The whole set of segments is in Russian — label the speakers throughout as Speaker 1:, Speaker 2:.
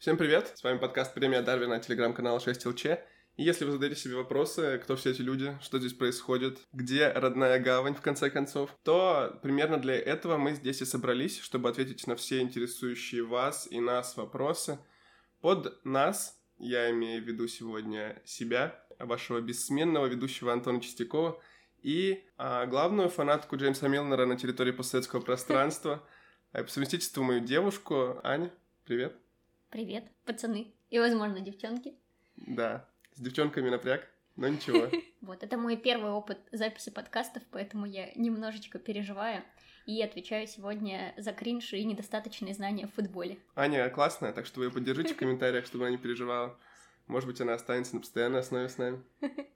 Speaker 1: Всем привет! С вами подкаст «Премия Дарвина» телеграм-канала 6 ЛЧ. И если вы задаете себе вопросы, кто все эти люди, что здесь происходит, где родная гавань, в конце концов, то примерно для этого мы здесь и собрались, чтобы ответить на все интересующие вас и нас вопросы. Под нас я имею в виду сегодня себя, вашего бессменного ведущего Антона Чистякова и а, главную фанатку Джеймса Милнера на территории постсоветского пространства, по совместительству мою девушку Аня. Привет.
Speaker 2: Привет, пацаны. И, возможно, девчонки.
Speaker 1: Да, с девчонками напряг, но ничего.
Speaker 2: Вот, это мой первый опыт записи подкастов, поэтому я немножечко переживаю и отвечаю сегодня за кринж и недостаточные знания в футболе.
Speaker 1: Аня классная, так что вы ее поддержите в комментариях, чтобы она не переживала. Может быть, она останется на постоянной основе с нами.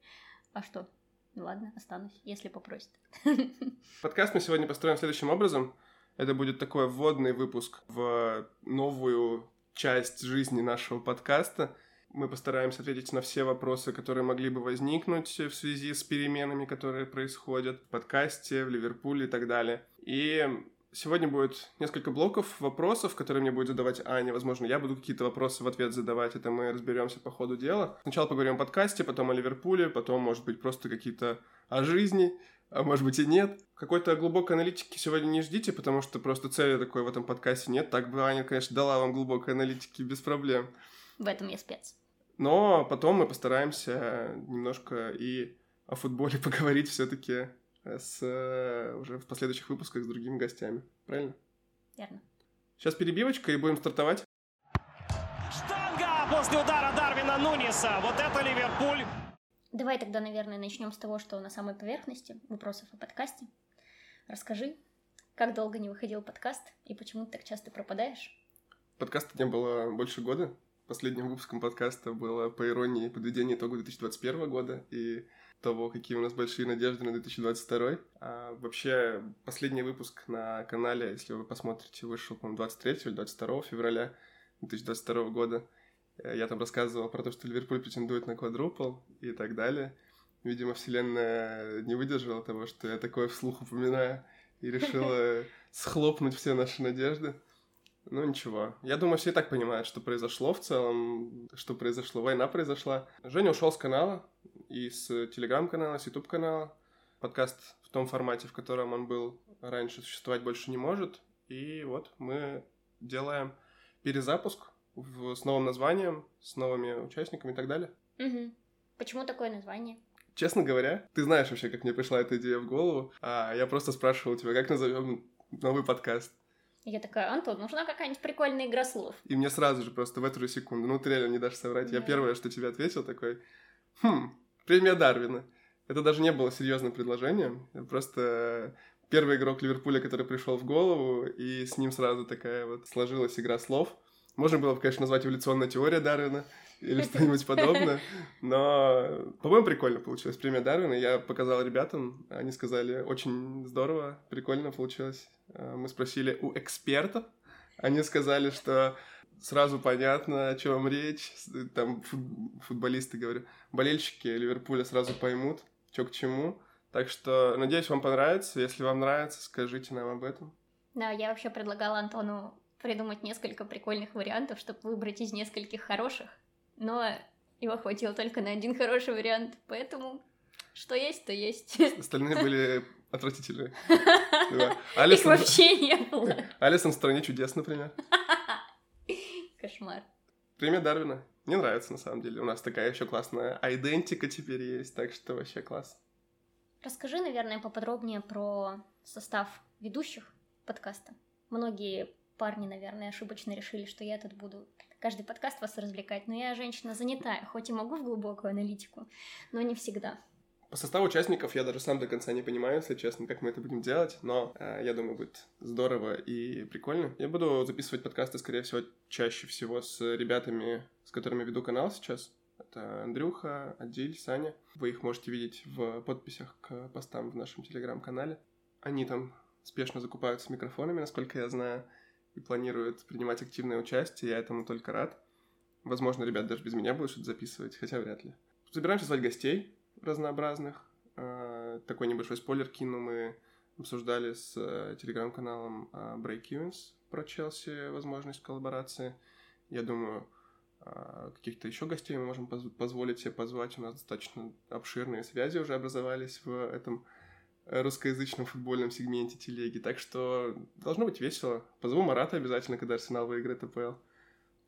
Speaker 2: А что? Ну ладно, останусь, если попросит.
Speaker 1: Подкаст мы сегодня построим следующим образом. Это будет такой вводный выпуск в новую часть жизни нашего подкаста. Мы постараемся ответить на все вопросы, которые могли бы возникнуть в связи с переменами, которые происходят в подкасте, в Ливерпуле и так далее. И сегодня будет несколько блоков вопросов, которые мне будет задавать Аня. Возможно, я буду какие-то вопросы в ответ задавать, это мы разберемся по ходу дела. Сначала поговорим о подкасте, потом о Ливерпуле, потом, может быть, просто какие-то о жизни, а может быть и нет. Какой-то глубокой аналитики сегодня не ждите, потому что просто цели такой в этом подкасте нет. Так бы Аня, конечно, дала вам глубокой аналитики без проблем.
Speaker 2: В этом я спец.
Speaker 1: Но потом мы постараемся немножко и о футболе поговорить все-таки с уже в последующих выпусках с другими гостями. Правильно?
Speaker 2: Верно.
Speaker 1: Сейчас перебивочка и будем стартовать.
Speaker 3: Штанга после удара Дарвина Нуниса. Вот это Ливерпуль.
Speaker 2: Давай тогда, наверное, начнем с того, что на самой поверхности вопросов о подкасте. Расскажи, как долго не выходил подкаст и почему ты так часто пропадаешь?
Speaker 1: Подкаста не было больше года. Последним выпуском подкаста было, по иронии, подведение итогов 2021 года и того, какие у нас большие надежды на 2022. А вообще, последний выпуск на канале, если вы посмотрите, вышел, по-моему, 23 или 22 февраля 2022 года. Э, я там рассказывал про то, что Ливерпуль претендует на квадрупл и так далее. Видимо, вселенная не выдержала того, что я такое вслух упоминаю, и решила схлопнуть все наши надежды. Ну ничего. Я думаю, все и так понимают, что произошло в целом, что произошло. Война произошла. Женя ушел с канала, и с телеграм-канала, с YouTube канала. Подкаст в том формате, в котором он был раньше, существовать больше не может. И вот мы делаем перезапуск в, с новым названием, с новыми участниками и так далее.
Speaker 2: Угу. Почему такое название?
Speaker 1: Честно говоря, ты знаешь вообще, как мне пришла эта идея в голову, а я просто спрашивал тебя, как назовем новый подкаст.
Speaker 2: Я такая, Антон, нужна какая-нибудь прикольная игра слов.
Speaker 1: И мне сразу же, просто в эту же секунду, ну ты реально не дашь соврать, да. я первое, что тебе ответил, такой, хм, премия Дарвина. Это даже не было серьезным предложением, просто первый игрок Ливерпуля, который пришел в голову, и с ним сразу такая вот сложилась игра слов. Можно было бы, конечно, назвать эволюционная теория Дарвина или что-нибудь подобное, но, по-моему, прикольно получилось. Премия Дарвина я показал ребятам, они сказали, очень здорово, прикольно получилось. А, мы спросили у экспертов, они сказали, что сразу понятно, о чем речь. Там футболисты, говорю, болельщики Ливерпуля сразу поймут, что к чему. Так что, надеюсь, вам понравится. Если вам нравится, скажите нам об этом.
Speaker 2: Да, я вообще предлагала Антону придумать несколько прикольных вариантов, чтобы выбрать из нескольких хороших, но его хватило только на один хороший вариант, поэтому что есть, то есть.
Speaker 1: Остальные были отвратительные.
Speaker 2: Их вообще не было.
Speaker 1: Алисон в «Стране чудес», например.
Speaker 2: Кошмар.
Speaker 1: Премия Дарвина. Мне нравится, на самом деле. У нас такая еще классная айдентика теперь есть, так что вообще класс.
Speaker 2: Расскажи, наверное, поподробнее про состав ведущих подкаста. Многие парни, наверное, ошибочно решили, что я тут буду каждый подкаст вас развлекать, но я женщина занятая, хоть и могу в глубокую аналитику, но не всегда.
Speaker 1: По составу участников я даже сам до конца не понимаю, если честно, как мы это будем делать, но э, я думаю, будет здорово и прикольно. Я буду записывать подкасты, скорее всего, чаще всего с ребятами, с которыми веду канал сейчас. Это Андрюха, Адиль, Саня. Вы их можете видеть в подписях к постам в нашем телеграм-канале. Они там спешно закупаются микрофонами, насколько я знаю и планирует принимать активное участие, я этому только рад. Возможно, ребят даже без меня будут что-то записывать, хотя вряд ли. Собираемся звать гостей разнообразных. А, такой небольшой спойлер кину. Мы обсуждали с э, телеграм-каналом а, Break Evens про Челси возможность коллаборации. Я думаю, а, каких-то еще гостей мы можем поз- позволить себе позвать. У нас достаточно обширные связи уже образовались в этом русскоязычном футбольном сегменте телеги. Так что должно быть весело. Позову Марата обязательно, когда Арсенал выиграет АПЛ.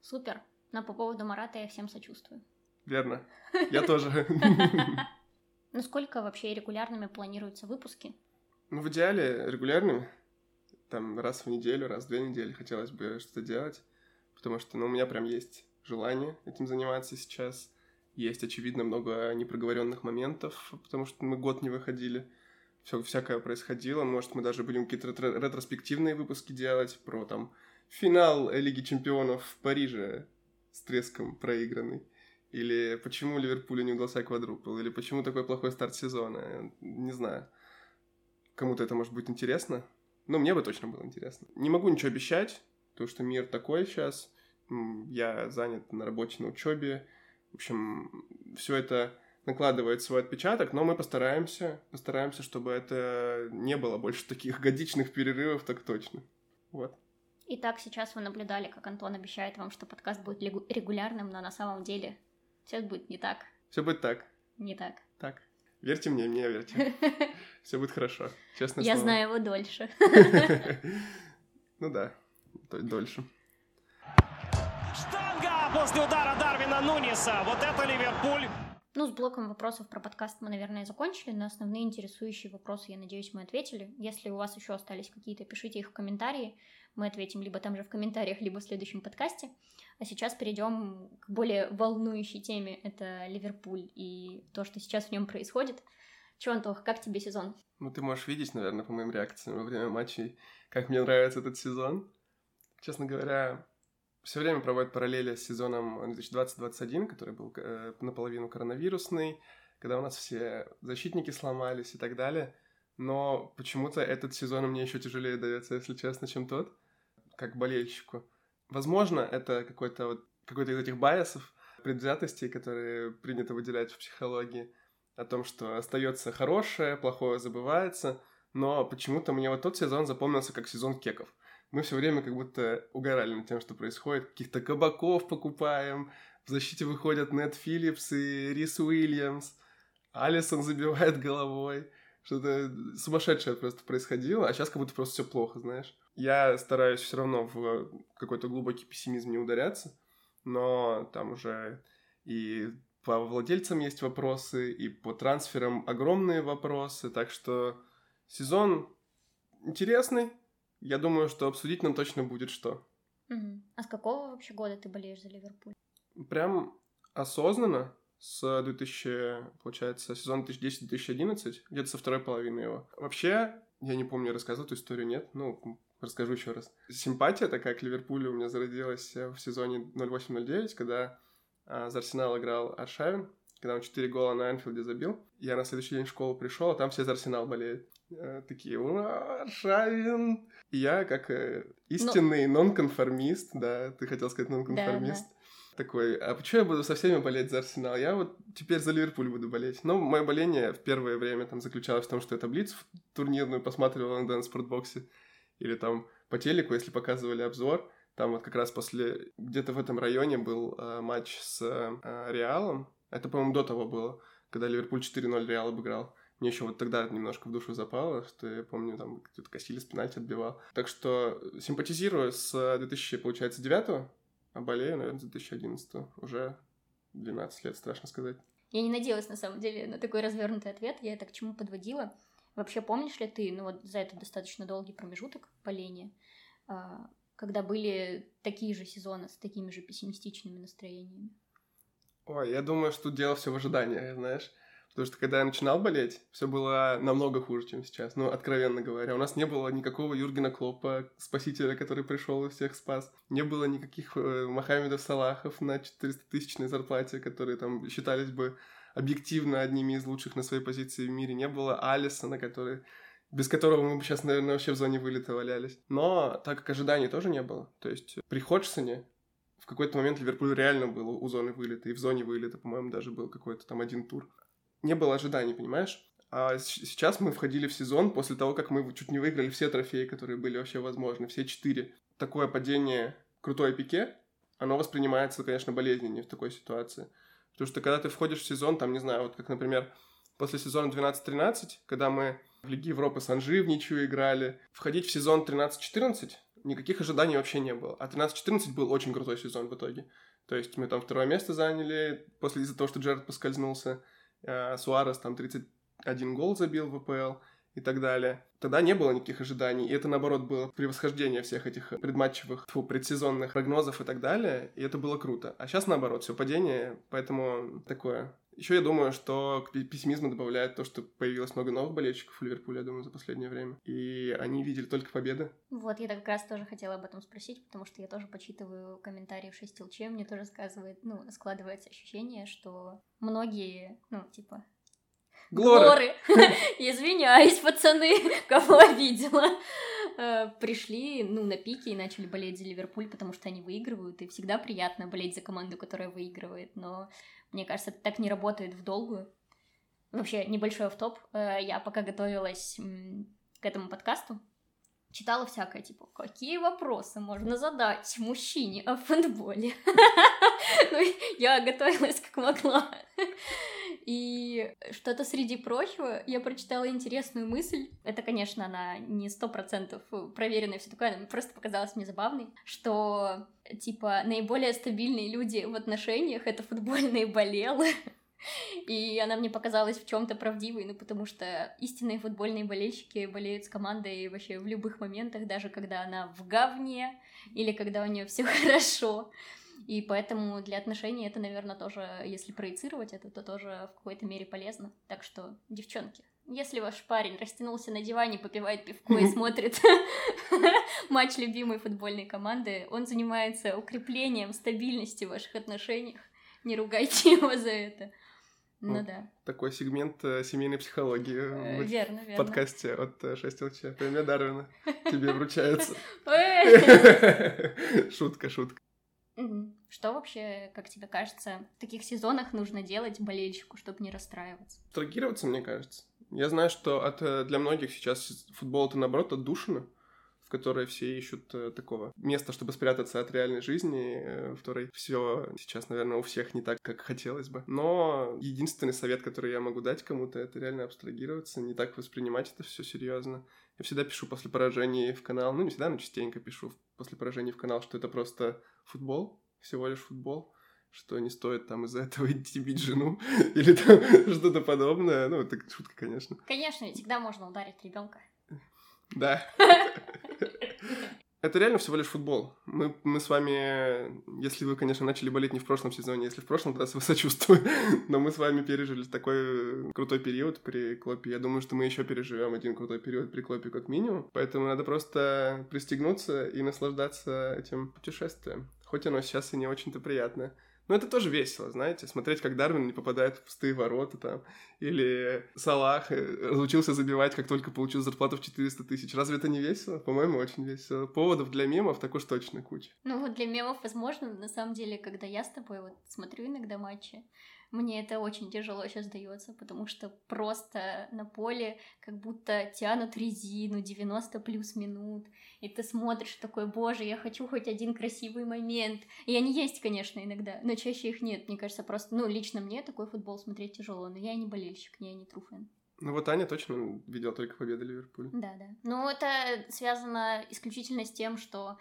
Speaker 2: Супер. Но по поводу Марата я всем сочувствую.
Speaker 1: Верно. Я тоже.
Speaker 2: Ну сколько вообще регулярными планируются выпуски?
Speaker 1: Ну, в идеале регулярными. Там раз в неделю, раз в две недели хотелось бы что-то делать. Потому что, ну, у меня прям есть желание этим заниматься сейчас. Есть, очевидно, много непроговоренных моментов, потому что мы год не выходили. Все всякое происходило. Может, мы даже будем какие-то ретро- ретроспективные выпуски делать про там финал Лиги Чемпионов в Париже с треском проигранный. Или почему Ливерпулю не удался квадрупл, или почему такой плохой старт сезона. Не знаю. Кому-то это может быть интересно. Но мне бы точно было интересно. Не могу ничего обещать, потому что мир такой сейчас. Я занят на работе, на учебе. В общем, все это накладывает свой отпечаток, но мы постараемся, постараемся, чтобы это не было больше таких годичных перерывов, так точно. Вот.
Speaker 2: Итак, сейчас вы наблюдали, как Антон обещает вам, что подкаст будет регулярным, но на самом деле все будет не так.
Speaker 1: Все будет так.
Speaker 2: Не так.
Speaker 1: Так. Верьте мне, мне верьте. Все будет хорошо. Честно
Speaker 2: Я знаю его дольше.
Speaker 1: Ну да, дольше.
Speaker 3: Штанга после удара Дарвина Нуниса. Вот это Ливерпуль.
Speaker 2: Ну, с блоком вопросов про подкаст мы, наверное, закончили. На основные интересующие вопросы, я надеюсь, мы ответили. Если у вас еще остались какие-то, пишите их в комментарии. Мы ответим либо там же в комментариях, либо в следующем подкасте. А сейчас перейдем к более волнующей теме. Это Ливерпуль и то, что сейчас в нем происходит. Че, Антох, как тебе сезон?
Speaker 1: Ну, ты можешь видеть, наверное, по моим реакциям во время матчей, как мне нравится этот сезон. Честно говоря, все время проводят параллели с сезоном 2020-2021, который был э, наполовину коронавирусный, когда у нас все защитники сломались и так далее. Но почему-то этот сезон мне еще тяжелее дается, если честно, чем тот, как болельщику. Возможно, это какой-то вот, какой-то из этих байесов, предвзятостей, которые принято выделять в психологии, о том, что остается хорошее, плохое забывается, но почему-то мне вот тот сезон запомнился как сезон кеков – мы все время как будто угорали над тем, что происходит. Каких-то кабаков покупаем, в защите выходят Нед Филлипс и Рис Уильямс, Алисон забивает головой. Что-то сумасшедшее просто происходило, а сейчас как будто просто все плохо, знаешь. Я стараюсь все равно в какой-то глубокий пессимизм не ударяться, но там уже и по владельцам есть вопросы, и по трансферам огромные вопросы, так что сезон интересный, я думаю, что обсудить нам точно будет что.
Speaker 2: Угу. А с какого вообще года ты болеешь за Ливерпуль?
Speaker 1: Прям осознанно с 2000, получается, сезон 2010-2011, где-то со второй половины его. Вообще, я не помню, рассказывал эту историю, нет? Ну, расскажу еще раз. Симпатия такая к Ливерпулю у меня зародилась в сезоне 08-09, когда а, за Арсенал играл Аршавин, когда он 4 гола на Энфилде забил. Я на следующий день в школу пришел, а там все за Арсенал болеют. Э, такие, ура, Шавин. И я, как э, истинный Но... нонконформист, да, ты хотел сказать нонконформист, да, да. такой, а почему я буду со всеми болеть за Арсенал? Я вот теперь за Ливерпуль буду болеть. Но мое боление в первое время там заключалось в том, что я таблицу турнирную посматривал на спортбоксе или там по телеку, если показывали обзор, там вот как раз после, где-то в этом районе был э, матч с э, Реалом, это, по-моему, до того было, когда Ливерпуль 4-0 Реал обыграл. Мне еще вот тогда немножко в душу запало, что я помню, там кто-то Кассилис пенальти отбивал. Так что симпатизирую с 2000, получается, 9 а болею, наверное, с 2011 Уже 12 лет, страшно сказать.
Speaker 2: Я не надеялась, на самом деле, на такой развернутый ответ. Я это к чему подводила. Вообще, помнишь ли ты, ну вот за этот достаточно долгий промежуток боления, а, когда были такие же сезоны с такими же пессимистичными настроениями?
Speaker 1: Ой, я думаю, что дело все в ожидании, знаешь. Потому что когда я начинал болеть, все было намного хуже, чем сейчас. Ну, откровенно говоря. У нас не было никакого Юргена Клопа, спасителя, который пришел и всех спас. Не было никаких э, Мохаммедов Салахов на 400-тысячной зарплате, которые там считались бы объективно одними из лучших на своей позиции в мире. Не было Алисона, который без которого мы бы сейчас, наверное, вообще в зоне вылета валялись. Но так как ожиданий тоже не было, то есть при Ходжсоне в какой-то момент Ливерпуль реально был у зоны вылета, и в зоне вылета, по-моему, даже был какой-то там один тур не было ожиданий, понимаешь? А сейчас мы входили в сезон после того, как мы чуть не выиграли все трофеи, которые были вообще возможны, все четыре. Такое падение крутой пике, оно воспринимается, конечно, болезненнее в такой ситуации. Потому что когда ты входишь в сезон, там, не знаю, вот как, например, после сезона 12-13, когда мы в Лиге Европы с Анжи в ничью играли, входить в сезон 13-14 никаких ожиданий вообще не было. А 13-14 был очень крутой сезон в итоге. То есть мы там второе место заняли после из-за того, что Джеред поскользнулся. Э, Суарес там 31 гол забил в ВПЛ и так далее. Тогда не было никаких ожиданий, и это, наоборот, было превосхождение всех этих предматчевых, фу, предсезонных прогнозов и так далее, и это было круто. А сейчас, наоборот, все падение, поэтому такое. Еще я думаю, что к пессимизму добавляет то, что появилось много новых болельщиков в Ливерпуле, я думаю, за последнее время. И они видели только победы.
Speaker 2: Вот, я как раз тоже хотела об этом спросить, потому что я тоже почитываю комментарии в 6 ЛЧ, мне тоже сказывает, ну, складывается ощущение, что многие, ну, типа,
Speaker 1: Глоры.
Speaker 2: Извиняюсь, пацаны, кого обидела. Э, пришли, ну, на пике и начали болеть за Ливерпуль, потому что они выигрывают, и всегда приятно болеть за команду, которая выигрывает, но мне кажется, это так не работает в долгую. Вообще, небольшой автоп. Э, я пока готовилась к этому подкасту, читала всякое, типа, какие вопросы можно задать мужчине о футболе? Ну, я готовилась как могла. И что-то среди прочего, я прочитала интересную мысль. Это, конечно, она не сто процентов проверенная, все такое, она просто показалась мне забавной, что, типа, наиболее стабильные люди в отношениях — это футбольные болелы. И она мне показалась в чем-то правдивой, ну потому что истинные футбольные болельщики болеют с командой вообще в любых моментах, даже когда она в говне или когда у нее все хорошо. И поэтому для отношений это, наверное, тоже, если проецировать это, то тоже в какой-то мере полезно. Так что, девчонки, если ваш парень растянулся на диване, попивает пивко и смотрит матч любимой футбольной команды, он занимается укреплением стабильности в ваших отношениях. Не ругайте его за это. Ну вот да.
Speaker 1: Такой сегмент э, семейной психологии
Speaker 2: э, в верно,
Speaker 1: верно. подкасте от э, 6 ЛЧ. Премия Дарвина тебе вручается. Шутка, шутка.
Speaker 2: Что вообще, как тебе кажется, в таких сезонах нужно делать болельщику, чтобы не расстраиваться?
Speaker 1: Трагироваться, мне кажется. Я знаю, что от, э, для многих сейчас футбол это наоборот отдушина в которой все ищут э, такого места, чтобы спрятаться от реальной жизни, э, в которой все сейчас, наверное, у всех не так, как хотелось бы. Но единственный совет, который я могу дать кому-то, это реально абстрагироваться, не так воспринимать это все серьезно. Я всегда пишу после поражений в канал, ну не всегда, но частенько пишу после поражений в канал, что это просто футбол, всего лишь футбол что не стоит там из-за этого идти бить жену или там что-то подобное. Ну, это шутка, конечно.
Speaker 2: Конечно, всегда можно ударить ребенка.
Speaker 1: Да. Это реально всего лишь футбол. Мы, мы с вами, если вы, конечно, начали болеть не в прошлом сезоне, если в прошлом, тогда сочувствую, но мы с вами пережили такой крутой период при Клопе. Я думаю, что мы еще переживем один крутой период при Клопе как минимум. Поэтому надо просто пристегнуться и наслаждаться этим путешествием. Хоть оно сейчас и не очень-то приятное. Но это тоже весело, знаете, смотреть, как Дарвин не попадает в пустые ворота там, или Салах э, разучился забивать, как только получил зарплату в 400 тысяч. Разве это не весело? По-моему, очень весело. Поводов для мемов так уж точно куча.
Speaker 2: Ну вот для мемов, возможно, на самом деле, когда я с тобой вот смотрю иногда матчи, мне это очень тяжело сейчас дается, потому что просто на поле как будто тянут резину 90 плюс минут, и ты смотришь такой, боже, я хочу хоть один красивый момент. И они есть, конечно, иногда, но чаще их нет. Мне кажется, просто, ну, лично мне такой футбол смотреть тяжело, но я не болельщик, я не труфен.
Speaker 1: Ну вот Аня точно видела только победы Ливерпуля.
Speaker 2: Да, да. Ну это связано исключительно с тем, что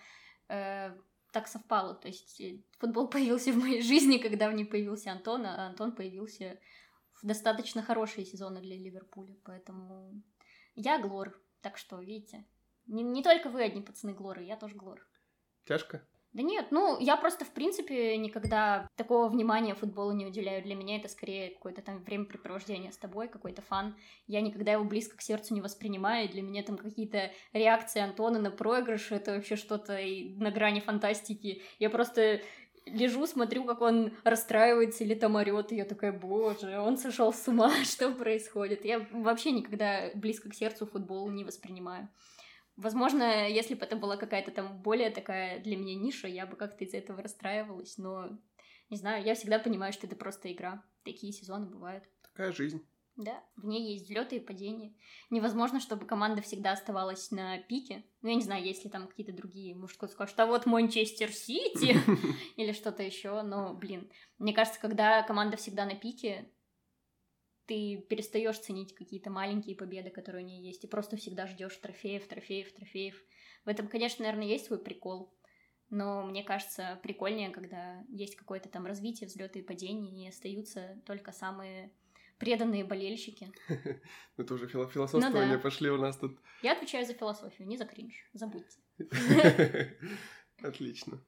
Speaker 2: э, так совпало. То есть э, футбол появился в моей жизни, когда в ней появился Антон, а Антон появился в достаточно хорошие сезоны для Ливерпуля. Поэтому я Глор. Так что, видите, не, не только вы одни пацаны Глоры, я тоже Глор.
Speaker 1: Тяжко?
Speaker 2: Да нет, ну, я просто, в принципе, никогда такого внимания футболу не уделяю. Для меня это скорее какое-то там времяпрепровождение с тобой, какой-то фан. Я никогда его близко к сердцу не воспринимаю. Для меня там какие-то реакции Антона на проигрыш, это вообще что-то на грани фантастики. Я просто лежу, смотрю, как он расстраивается или там орет, и я такая, боже, он сошел с ума, что происходит? Я вообще никогда близко к сердцу футбол не воспринимаю. Возможно, если бы это была какая-то там более такая для меня ниша, я бы как-то из-за этого расстраивалась, но не знаю, я всегда понимаю, что это просто игра. Такие сезоны бывают.
Speaker 1: Такая жизнь.
Speaker 2: Да, в ней есть взлеты и падения. Невозможно, чтобы команда всегда оставалась на пике. Ну, я не знаю, есть ли там какие-то другие, может, кто-то скажет, а вот Манчестер Сити или что-то еще, но, блин, мне кажется, когда команда всегда на пике, ты перестаешь ценить какие-то маленькие победы, которые у нее есть, и просто всегда ждешь трофеев, трофеев, трофеев. В этом, конечно, наверное, есть свой прикол, но мне кажется, прикольнее, когда есть какое-то там развитие, взлеты и падения, и остаются только самые преданные болельщики.
Speaker 1: Это уже философствование ну, пошли у нас тут.
Speaker 2: Я отвечаю за философию, не за кринж, забудьте.
Speaker 1: Отлично.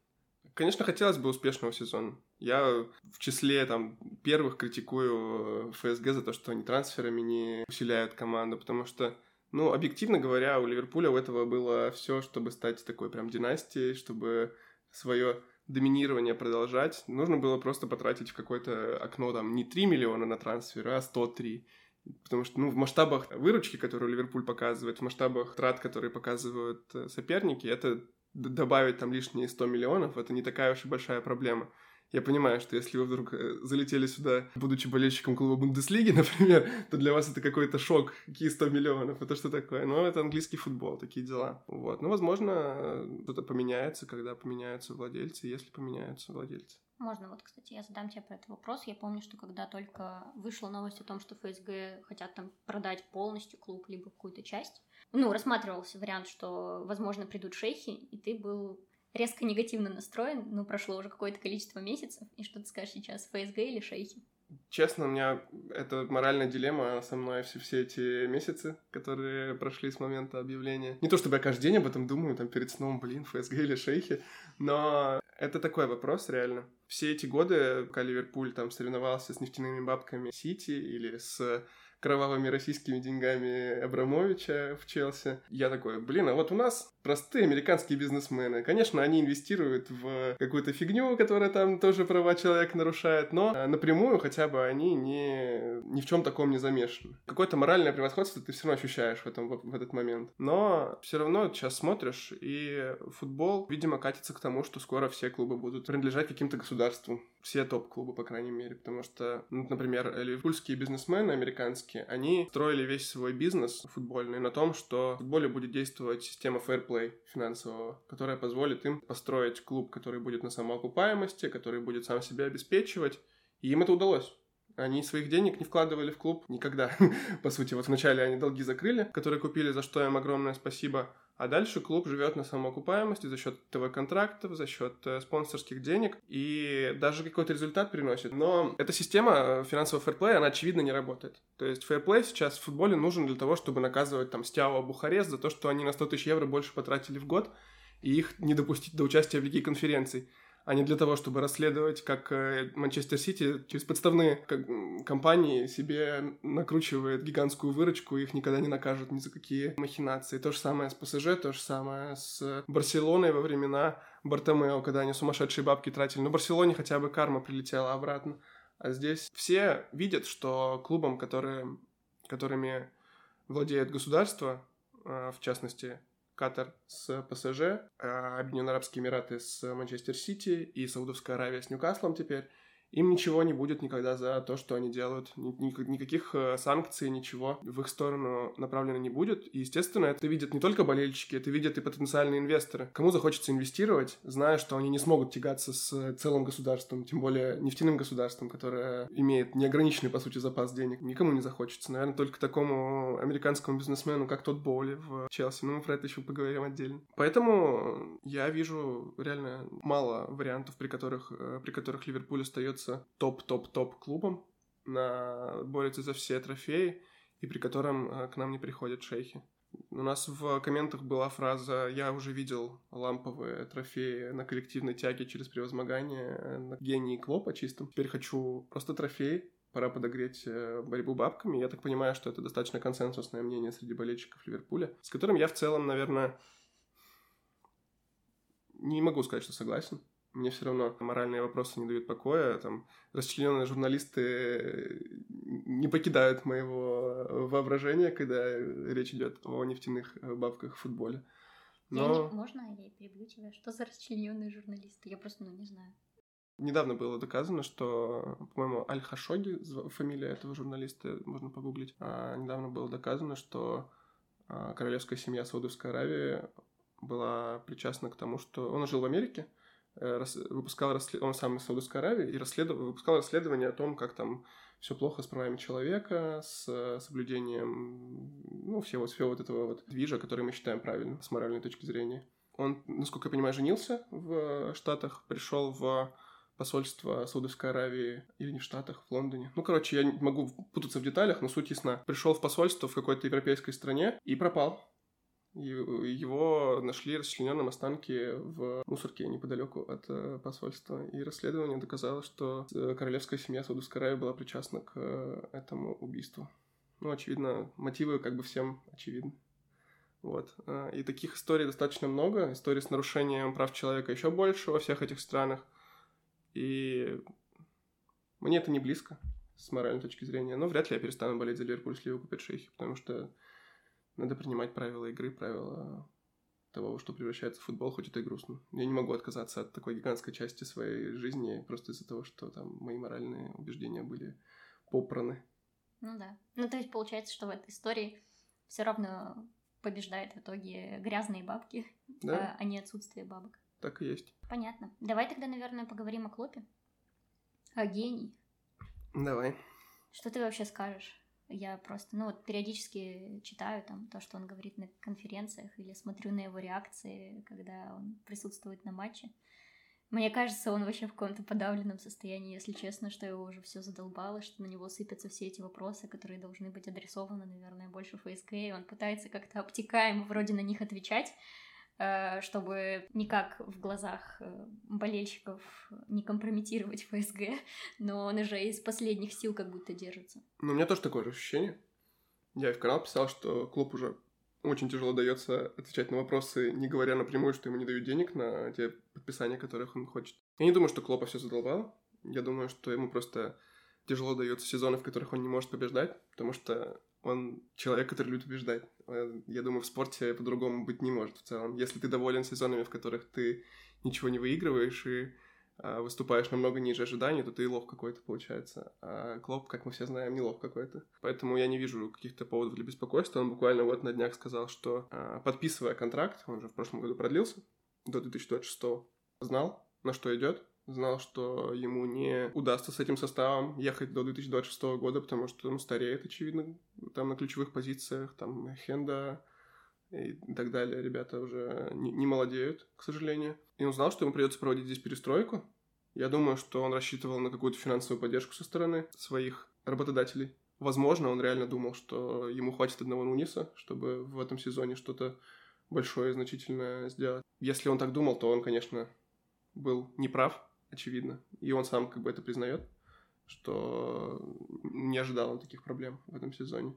Speaker 1: Конечно, хотелось бы успешного сезона. Я в числе там первых критикую ФСГ за то, что они трансферами не усиляют команду, потому что ну, объективно говоря, у Ливерпуля у этого было все, чтобы стать такой прям династией, чтобы свое доминирование продолжать. Нужно было просто потратить в какое-то окно там не 3 миллиона на трансфер, а 103. Потому что, ну, в масштабах выручки, которую Ливерпуль показывает, в масштабах трат, которые показывают э, соперники, это добавить там лишние 100 миллионов, это не такая уж и большая проблема. Я понимаю, что если вы вдруг э, залетели сюда, будучи болельщиком клуба Бундеслиги, например, то для вас это какой-то шок. Какие 100 миллионов? Это что такое? Ну, это английский футбол, такие дела. Вот. Ну, возможно, что-то поменяется, когда поменяются владельцы, если поменяются владельцы.
Speaker 2: Можно, вот, кстати, я задам тебе про этот вопрос. Я помню, что когда только вышла новость о том, что ФСГ хотят там продать полностью клуб, либо какую-то часть, ну, рассматривался вариант, что, возможно, придут шейхи, и ты был резко негативно настроен, ну, прошло уже какое-то количество месяцев, и что ты скажешь сейчас, ФСГ или шейхи?
Speaker 1: Честно, у меня это моральная дилемма со мной все, все эти месяцы, которые прошли с момента объявления. Не то чтобы я каждый день об этом думаю, там перед сном, блин, ФСГ или шейхи, но это такой вопрос реально. Все эти годы, пока Ливерпуль там соревновался с нефтяными бабками Сити или с кровавыми российскими деньгами Абрамовича в Челси. Я такой, блин, а вот у нас простые американские бизнесмены. Конечно, они инвестируют в какую-то фигню, которая там тоже права человека нарушает, но э, напрямую хотя бы они не, ни в чем таком не замешаны. Какое-то моральное превосходство ты все равно ощущаешь в, этом, в, этот момент. Но все равно сейчас смотришь, и футбол, видимо, катится к тому, что скоро все клубы будут принадлежать каким-то государству. Все топ-клубы, по крайней мере, потому что, ну, например, ливерпульские бизнесмены американские, они строили весь свой бизнес футбольный на том, что в футболе будет действовать система play финансового, которая позволит им построить клуб, который будет на самоокупаемости, который будет сам себя обеспечивать. И им это удалось. Они своих денег не вкладывали в клуб никогда. По сути, вот вначале они долги закрыли, которые купили, за что им огромное спасибо. А дальше клуб живет на самоокупаемости за счет ТВ-контрактов, за счет э, спонсорских денег и даже какой-то результат приносит. Но эта система э, финансового фэрплея, она очевидно не работает. То есть фэрплей сейчас в футболе нужен для того, чтобы наказывать там Стяо Бухарест за то, что они на 100 тысяч евро больше потратили в год и их не допустить до участия в Лиге конференций а не для того, чтобы расследовать, как э, Манчестер Сити через подставные компании себе накручивает гигантскую выручку, их никогда не накажут ни за какие махинации. То же самое с ПСЖ, то же самое с Барселоной во времена Бартомео, когда они сумасшедшие бабки тратили. Но Барселоне хотя бы карма прилетела обратно. А здесь все видят, что клубам, которые, которыми владеет государство, а, в частности Катар с ПСЖ, а Объединенные Арабские Эмираты с Манчестер Сити и Саудовская Аравия с Ньюкаслом теперь им ничего не будет никогда за то, что они делают. Никаких э, санкций, ничего в их сторону направлено не будет. И, естественно, это видят не только болельщики, это видят и потенциальные инвесторы. Кому захочется инвестировать, зная, что они не смогут тягаться с целым государством, тем более нефтяным государством, которое имеет неограниченный, по сути, запас денег. Никому не захочется. Наверное, только такому американскому бизнесмену, как тот Боули в Челси. Но мы про это еще поговорим отдельно. Поэтому я вижу реально мало вариантов, при которых, э, при которых Ливерпуль остается остается топ-топ-топ клубом, на... борется за все трофеи, и при котором э, к нам не приходят шейхи. У нас в комментах была фраза «Я уже видел ламповые трофеи на коллективной тяге через превозмогание э, на гении Клопа чистым. Теперь хочу просто трофей, пора подогреть э, борьбу бабками. Я так понимаю, что это достаточно консенсусное мнение среди болельщиков Ливерпуля, с которым я в целом, наверное, не могу сказать, что согласен мне все равно моральные вопросы не дают покоя. Там расчлененные журналисты не покидают моего воображения, когда речь идет о нефтяных бабках в футболе.
Speaker 2: Но... Я не... Можно я перебью тебя? Что за расчлененные журналисты? Я просто ну, не знаю.
Speaker 1: Недавно было доказано, что, по-моему, Аль-Хашоги, фамилия этого журналиста, можно погуглить, а недавно было доказано, что а, королевская семья Саудовской Аравии была причастна к тому, что он жил в Америке, э, выпускал расслед... он сам из Саудовской Аравии и расследов... выпускал расследование о том, как там все плохо с правами человека, с соблюдением, ну, всего, всего вот этого вот движа, который мы считаем правильным с моральной точки зрения. Он, насколько я понимаю, женился в Штатах, пришел в посольство Саудовской Аравии или не в Штатах, в Лондоне. Ну, короче, я могу путаться в деталях, но суть ясна. Пришел в посольство в какой-то европейской стране и пропал. Его нашли расчлененным останки в мусорке неподалеку от э, посольства. И расследование доказало, что э, королевская семья Саудовской была причастна к э, этому убийству. Ну, очевидно, мотивы как бы всем очевидны. Вот. И таких историй достаточно много. Историй с нарушением прав человека еще больше во всех этих странах. И мне это не близко с моральной точки зрения. Но вряд ли я перестану болеть за Ливерпуль, если его купят шейхи, потому что надо принимать правила игры, правила того, что превращается в футбол, хоть это и грустно. Я не могу отказаться от такой гигантской части своей жизни просто из-за того, что там мои моральные убеждения были попраны.
Speaker 2: Ну да. Ну то есть получается, что в этой истории все равно побеждает в итоге грязные бабки, да? а, а не отсутствие бабок.
Speaker 1: Так и есть.
Speaker 2: Понятно. Давай тогда, наверное, поговорим о Клопе. О гении.
Speaker 1: Давай.
Speaker 2: Что ты вообще скажешь? Я просто, ну вот периодически читаю там то, что он говорит на конференциях, или смотрю на его реакции, когда он присутствует на матче. Мне кажется, он вообще в каком-то подавленном состоянии, если честно, что его уже все задолбало, что на него сыпятся все эти вопросы, которые должны быть адресованы, наверное, больше ФСК, и он пытается как-то обтекаемо вроде на них отвечать, чтобы никак в глазах э, болельщиков не компрометировать ФСГ, но он уже из последних сил как будто держится.
Speaker 1: Ну, у меня тоже такое же ощущение. Я в канал писал, что клуб уже очень тяжело дается отвечать на вопросы, не говоря напрямую, что ему не дают денег на те подписания, которых он хочет. Я не думаю, что Клопа все задолбал. Я думаю, что ему просто тяжело даются сезоны, в которых он не может побеждать, потому что он человек, который любит побеждать. Э, я думаю, в спорте по-другому быть не может в целом. Если ты доволен сезонами, в которых ты ничего не выигрываешь и а, выступаешь намного ниже ожиданий, то ты лох какой-то получается. А Клоп, как мы все знаем, не лох какой-то. Поэтому я не вижу каких-то поводов для беспокойства. Он буквально вот на днях сказал, что а, подписывая контракт, он же в прошлом году продлился до 2026, знал, на что идет, знал, что ему не удастся с этим составом ехать до 2026 года, потому что он стареет, очевидно, там на ключевых позициях, там Хенда и так далее, ребята уже не, не молодеют, к сожалению. И он знал, что ему придется проводить здесь перестройку. Я думаю, что он рассчитывал на какую-то финансовую поддержку со стороны своих работодателей. Возможно, он реально думал, что ему хватит одного Нуниса, чтобы в этом сезоне что-то большое и значительное сделать. Если он так думал, то он, конечно, был неправ, очевидно. И он сам как бы это признает, что не ожидал он таких проблем в этом сезоне.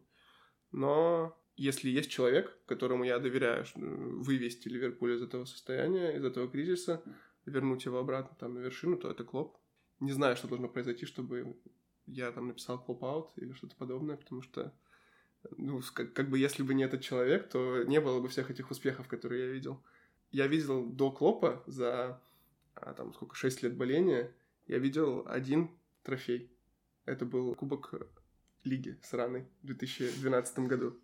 Speaker 1: Но если есть человек, которому я доверяю вывести Ливерпуль из этого состояния, из этого кризиса, вернуть его обратно там на вершину, то это Клоп. Не знаю, что должно произойти, чтобы я там написал Клоп аут или что-то подобное, потому что ну, как, как бы если бы не этот человек, то не было бы всех этих успехов, которые я видел. Я видел до Клопа за а, там сколько, 6 лет боления, я видел один трофей. Это был Кубок Лиги сраный в 2012 году.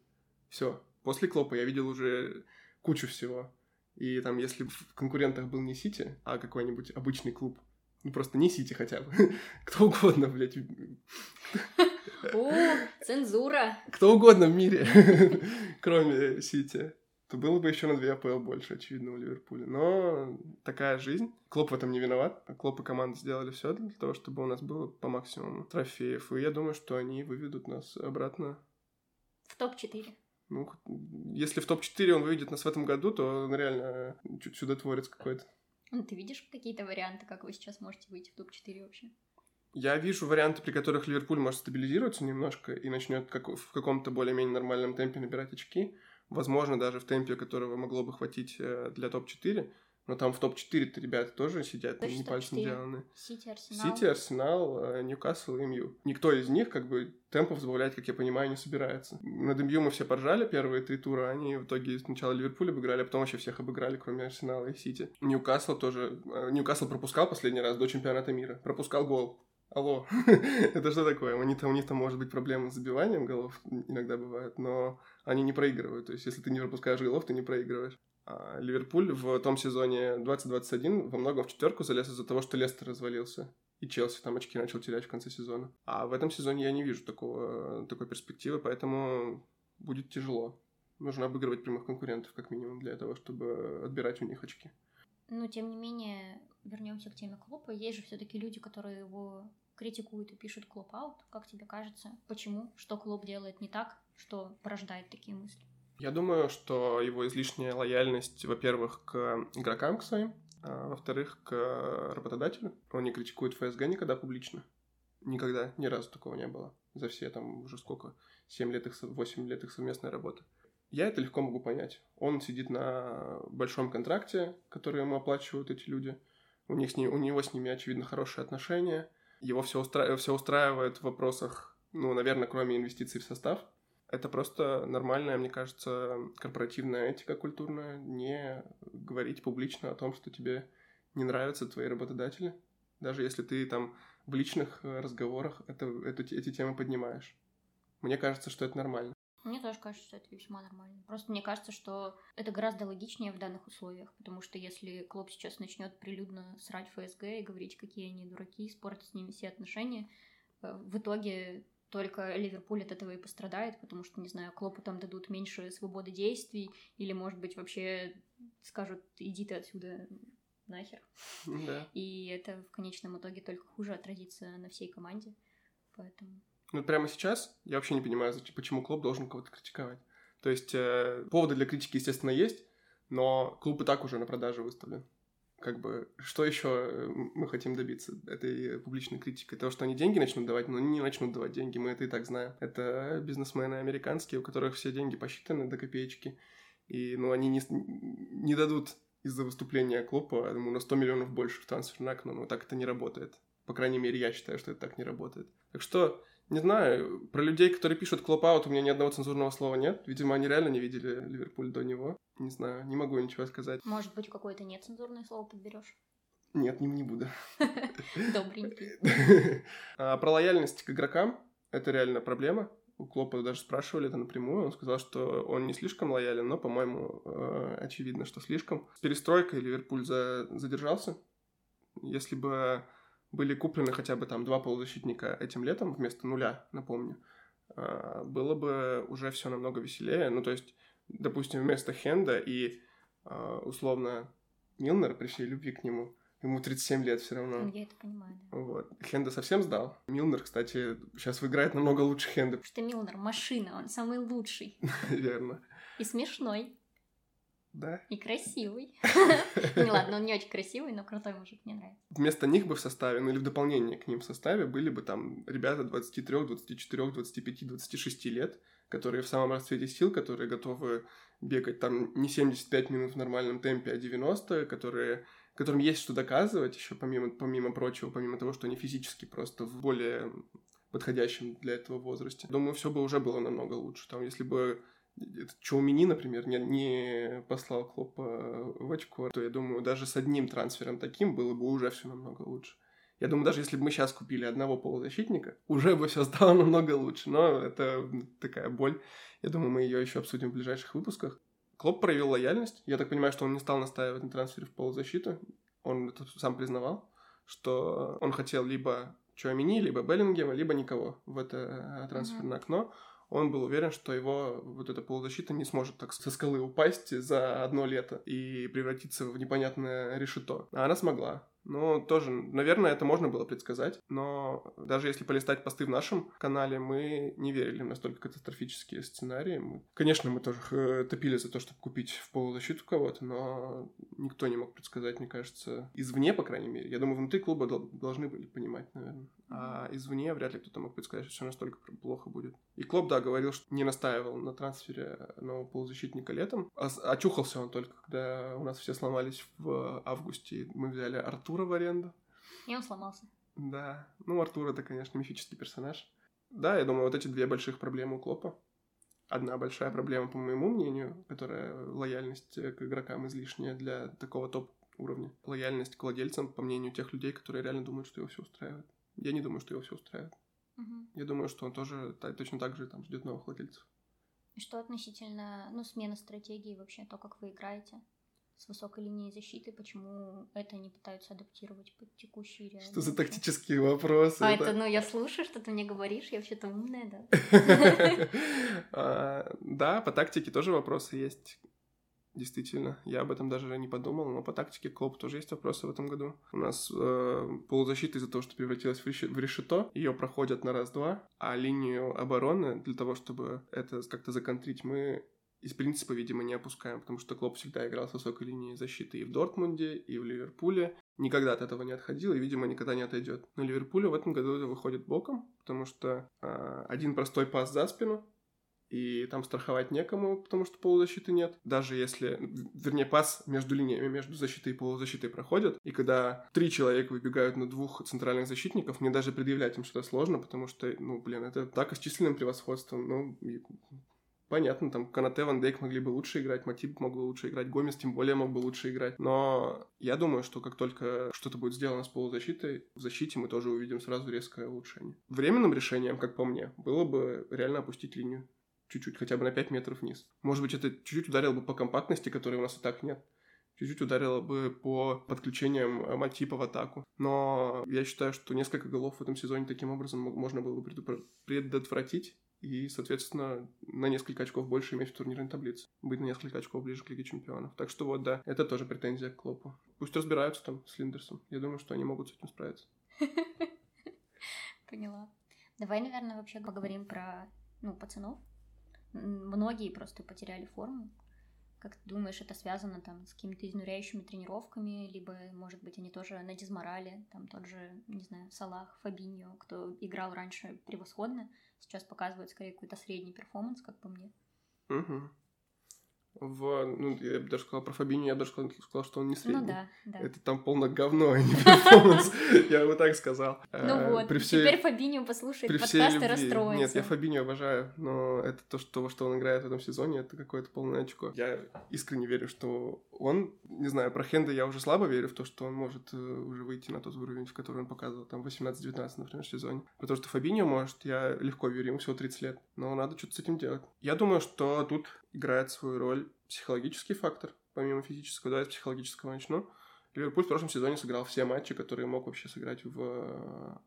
Speaker 1: Все. После Клопа я видел уже кучу всего. И там, если в конкурентах был не Сити, а какой-нибудь обычный клуб, ну просто не Сити хотя бы, кто угодно, блядь.
Speaker 2: О, цензура.
Speaker 1: Кто угодно в мире, кроме Сити то было бы еще на 2 АПЛ больше, очевидно, у Ливерпуля. Но такая жизнь. Клоп в этом не виноват. Клоп и команда сделали все для того, чтобы у нас было по максимуму трофеев. И я думаю, что они выведут нас обратно.
Speaker 2: В топ-4.
Speaker 1: Ну, если в топ-4 он выведет нас в этом году, то он реально чудотворец какой-то.
Speaker 2: Ну, ты видишь какие-то варианты, как вы сейчас можете выйти в топ-4 вообще?
Speaker 1: Я вижу варианты, при которых Ливерпуль может стабилизироваться немножко и начнет как в каком-то более-менее нормальном темпе набирать очки возможно, даже в темпе, которого могло бы хватить э, для топ-4, Но там в топ-4-то ребята тоже сидят,
Speaker 2: Точно
Speaker 1: не пальцем
Speaker 2: топ-4.
Speaker 1: деланы.
Speaker 2: Сити, Арсенал.
Speaker 1: Сити, Арсенал, э, Ньюкасл и МЮ. Никто из них, как бы, темпов сбавлять, как я понимаю, не собирается. Над МЮ мы все поржали первые три тура, они в итоге сначала Ливерпуль обыграли, а потом вообще всех обыграли, кроме Арсенала и Сити. Ньюкасл тоже... э, Ньюкасл пропускал последний раз до чемпионата мира. Пропускал гол. Алло, это что такое? У них, там, у них там может быть проблемы с забиванием голов, иногда бывает, но они не проигрывают. То есть, если ты не пропускаешь голов, ты не проигрываешь. А Ливерпуль в том сезоне 2021 во многом в четверку залез из-за того, что Лестер развалился. И Челси там очки начал терять в конце сезона. А в этом сезоне я не вижу такого, такой перспективы, поэтому будет тяжело. Нужно обыгрывать прямых конкурентов, как минимум, для того, чтобы отбирать у них очки.
Speaker 2: Но, тем не менее, вернемся к теме Клопа. Есть же все-таки люди, которые его критикуют и пишут Клоп аут. Как тебе кажется, почему? Что Клоп делает не так, что порождает такие мысли?
Speaker 1: Я думаю, что его излишняя лояльность, во-первых, к игрокам к своим, а во-вторых, к работодателю. Он не критикует ФСГ никогда публично. Никогда, ни разу такого не было. За все там уже сколько, 7 лет их, со- 8 лет их совместной работы. Я это легко могу понять. Он сидит на большом контракте, который ему оплачивают эти люди. У, них с ним, у него с ними, очевидно, хорошие отношения. Его все, устра... все устраивает в вопросах, ну, наверное, кроме инвестиций в состав. Это просто нормальная, мне кажется, корпоративная этика культурная, не говорить публично о том, что тебе не нравятся твои работодатели, даже если ты там в личных э, разговорах это, эту, эти темы поднимаешь. Мне кажется, что это нормально.
Speaker 2: Тоже кажется, что это весьма нормально. Просто мне кажется, что это гораздо логичнее в данных условиях, потому что если Клоп сейчас начнет прилюдно срать ФСГ и говорить, какие они дураки, испортить с ними все отношения, э, в итоге только Ливерпуль от этого и пострадает, потому что, не знаю, Клопу там дадут меньше свободы действий, или, может быть, вообще скажут, иди ты отсюда нахер.
Speaker 1: Да.
Speaker 2: И это в конечном итоге только хуже отразится на всей команде. Поэтому...
Speaker 1: Ну, прямо сейчас я вообще не понимаю, почему клуб должен кого-то критиковать. То есть э, поводы для критики, естественно, есть, но клуб и так уже на продажу выставлен. Как бы, что еще мы хотим добиться этой публичной критикой? Того, что они деньги начнут давать, но не начнут давать деньги, мы это и так знаем. Это бизнесмены американские, у которых все деньги посчитаны до копеечки, и, ну, они не, не дадут из-за выступления клуба ему на 100 миллионов больше в трансферное окно, но так это не работает. По крайней мере, я считаю, что это так не работает. Так что, не знаю, про людей, которые пишут клоп-аут, у меня ни одного цензурного слова нет. Видимо, они реально не видели Ливерпуль до него. Не знаю, не могу ничего сказать.
Speaker 2: Может быть, какое-то нецензурное слово подберешь?
Speaker 1: Нет, не, не буду.
Speaker 2: Добренький.
Speaker 1: А Про лояльность к игрокам это реально проблема. У Клопа даже спрашивали это напрямую. Он сказал, что он не слишком лоялен, но, по-моему, э, очевидно, что слишком. С перестройкой Ливерпуль за- задержался. Если бы были куплены хотя бы там два полузащитника этим летом вместо нуля, напомню, а, было бы уже все намного веселее. Ну, то есть, допустим, вместо Хенда и а, условно Милнер при всей любви к нему, ему 37 лет все равно.
Speaker 2: Я это понимаю, да.
Speaker 1: Вот. Хенда совсем сдал. Милнер, кстати, сейчас выиграет намного лучше Хенда.
Speaker 2: Потому что Милнер машина, он самый лучший.
Speaker 1: Верно.
Speaker 2: И смешной,
Speaker 1: Да.
Speaker 2: и красивый. Ну ладно, он не очень красивый, но крутой мужик, мне нравится.
Speaker 1: Вместо них бы в составе, ну или в дополнение к ним в составе, были бы там ребята 23, 24, 25, 26 лет, которые в самом расцвете сил, которые готовы бегать там не 75 минут в нормальном темпе, а 90, которые которым есть что доказывать еще помимо, помимо прочего, помимо того, что они физически просто в более подходящем для этого возрасте. Думаю, все бы уже было намного лучше. Там, если бы Чоумини, например, не, не послал Клопа в очко, то я думаю, даже с одним трансфером таким было бы уже все намного лучше. Я думаю, даже если бы мы сейчас купили одного полузащитника, уже бы все стало намного лучше. Но это такая боль. Я думаю, мы ее еще обсудим в ближайших выпусках. Клоп проявил лояльность. Я так понимаю, что он не стал настаивать на трансфере в полузащиту. Он это сам признавал, что он хотел либо Чуамини, либо Беллингема, либо никого в это трансферное окно. Он был уверен, что его вот эта полузащита не сможет так со скалы упасть за одно лето и превратиться в непонятное решето. А она смогла. Ну, тоже, наверное, это можно было предсказать, но даже если полистать посты в нашем канале, мы не верили в настолько катастрофические сценарии. Мы, конечно, мы тоже топили за то, чтобы купить в полузащиту кого-то, но никто не мог предсказать, мне кажется, извне, по крайней мере. Я думаю, внутри клуба должны были понимать, наверное. А извне вряд ли кто-то мог предсказать, что все настолько плохо будет. И Клоп, да, говорил, что не настаивал на трансфере нового полузащитника летом. А очухался он только, когда у нас все сломались в августе. Мы взяли Артура в аренду.
Speaker 2: И он сломался.
Speaker 1: Да. Ну, Артур это, конечно, мифический персонаж. Да, я думаю, вот эти две больших проблемы у Клопа. Одна большая проблема, по моему мнению, которая лояльность к игрокам излишняя для такого топ-уровня. Лояльность к владельцам, по мнению тех людей, которые реально думают, что его все устраивает. Я не думаю, что его все устраивает.
Speaker 2: Угу.
Speaker 1: Я думаю, что он тоже точно так же там ждет новых владельцев.
Speaker 2: И что относительно, ну, смены стратегии вообще, то, как вы играете? С высокой линией защиты, почему это не пытаются адаптировать под текущие реалии.
Speaker 1: Что за тактические вопросы?
Speaker 2: А это, ну, я слушаю, что ты мне говоришь, я вообще-то умная, да?
Speaker 1: А, да, по тактике тоже вопросы есть. Действительно, я об этом даже не подумал, но по тактике Клоп тоже есть вопросы в этом году. У нас э, полузащита из-за того, что превратилась в, реши- в решето, ее проходят на раз-два, а линию обороны для того, чтобы это как-то законтрить, мы из принципа, видимо, не опускаем, потому что Клоп всегда играл с высокой линией защиты и в Дортмунде, и в Ливерпуле. Никогда от этого не отходил и, видимо, никогда не отойдет. Но Ливерпулю в этом году это выходит боком, потому что э, один простой пас за спину, и там страховать некому, потому что полузащиты нет. Даже если, вернее, пас между линиями, между защитой и полузащитой проходит, и когда три человека выбегают на двух центральных защитников, мне даже предъявлять им что-то сложно, потому что, ну, блин, это так с численным превосходством, ну, Понятно, там Канате, Ван Дейк могли бы лучше играть, Матип мог бы лучше играть, Гомес тем более мог бы лучше играть. Но я думаю, что как только что-то будет сделано с полузащитой, в защите мы тоже увидим сразу резкое улучшение. Временным решением, как по мне, было бы реально опустить линию чуть-чуть, хотя бы на 5 метров вниз. Может быть, это чуть-чуть ударило бы по компактности, которой у нас и так нет. Чуть-чуть ударило бы по подключениям Матипа в атаку. Но я считаю, что несколько голов в этом сезоне таким образом можно было бы предотвратить и, соответственно, на несколько очков больше иметь в турнирной таблице, быть на несколько очков ближе к Лиге Чемпионов. Так что вот, да, это тоже претензия к Клопу. Пусть разбираются там с Линдерсом. Я думаю, что они могут с этим справиться.
Speaker 2: Поняла. Давай, наверное, вообще поговорим про, ну, пацанов. Многие просто потеряли форму. Как ты думаешь, это связано там с какими-то изнуряющими тренировками, либо, может быть, они тоже на дизморале, там тот же, не знаю, Салах, Фабиньо, кто играл раньше превосходно, сейчас показывают скорее какой-то средний перформанс, как по мне.
Speaker 1: Угу в, ну, я бы даже сказал про Фабиньо, я даже сказал, что он не средний.
Speaker 2: Ну да, да.
Speaker 1: Это там полное говно, а не перформанс, я бы так сказал.
Speaker 2: Ну э, вот, теперь Фабиньо послушает подкаст и расстроится.
Speaker 1: Нет, я Фабиньо обожаю, но это то, что, во что он играет в этом сезоне, это какое-то полное очко. Я искренне верю, что он, не знаю, про Хенда я уже слабо верю в то, что он может э, уже выйти на тот уровень, в который он показывал там 18-19, например, в сезоне. Потому что Фабиньо может, я легко верю, ему всего 30 лет, но надо что-то с этим делать. Я думаю, что тут играет свою роль психологический фактор, помимо физического, давай с психологического начну. Ливерпуль в прошлом сезоне сыграл все матчи, которые мог вообще сыграть в...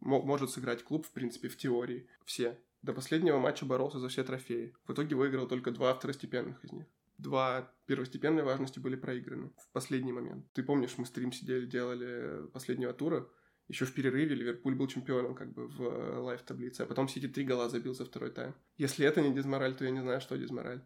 Speaker 1: Может сыграть клуб, в принципе, в теории. Все. До последнего матча боролся за все трофеи. В итоге выиграл только два второстепенных из них. Два первостепенной важности были проиграны в последний момент. Ты помнишь, мы стрим сидели, делали последнего тура, еще в перерыве Ливерпуль был чемпионом как бы в live-таблице, а потом Сити три гола забил за второй тайм. Если это не дизмораль, то я не знаю, что дизмораль.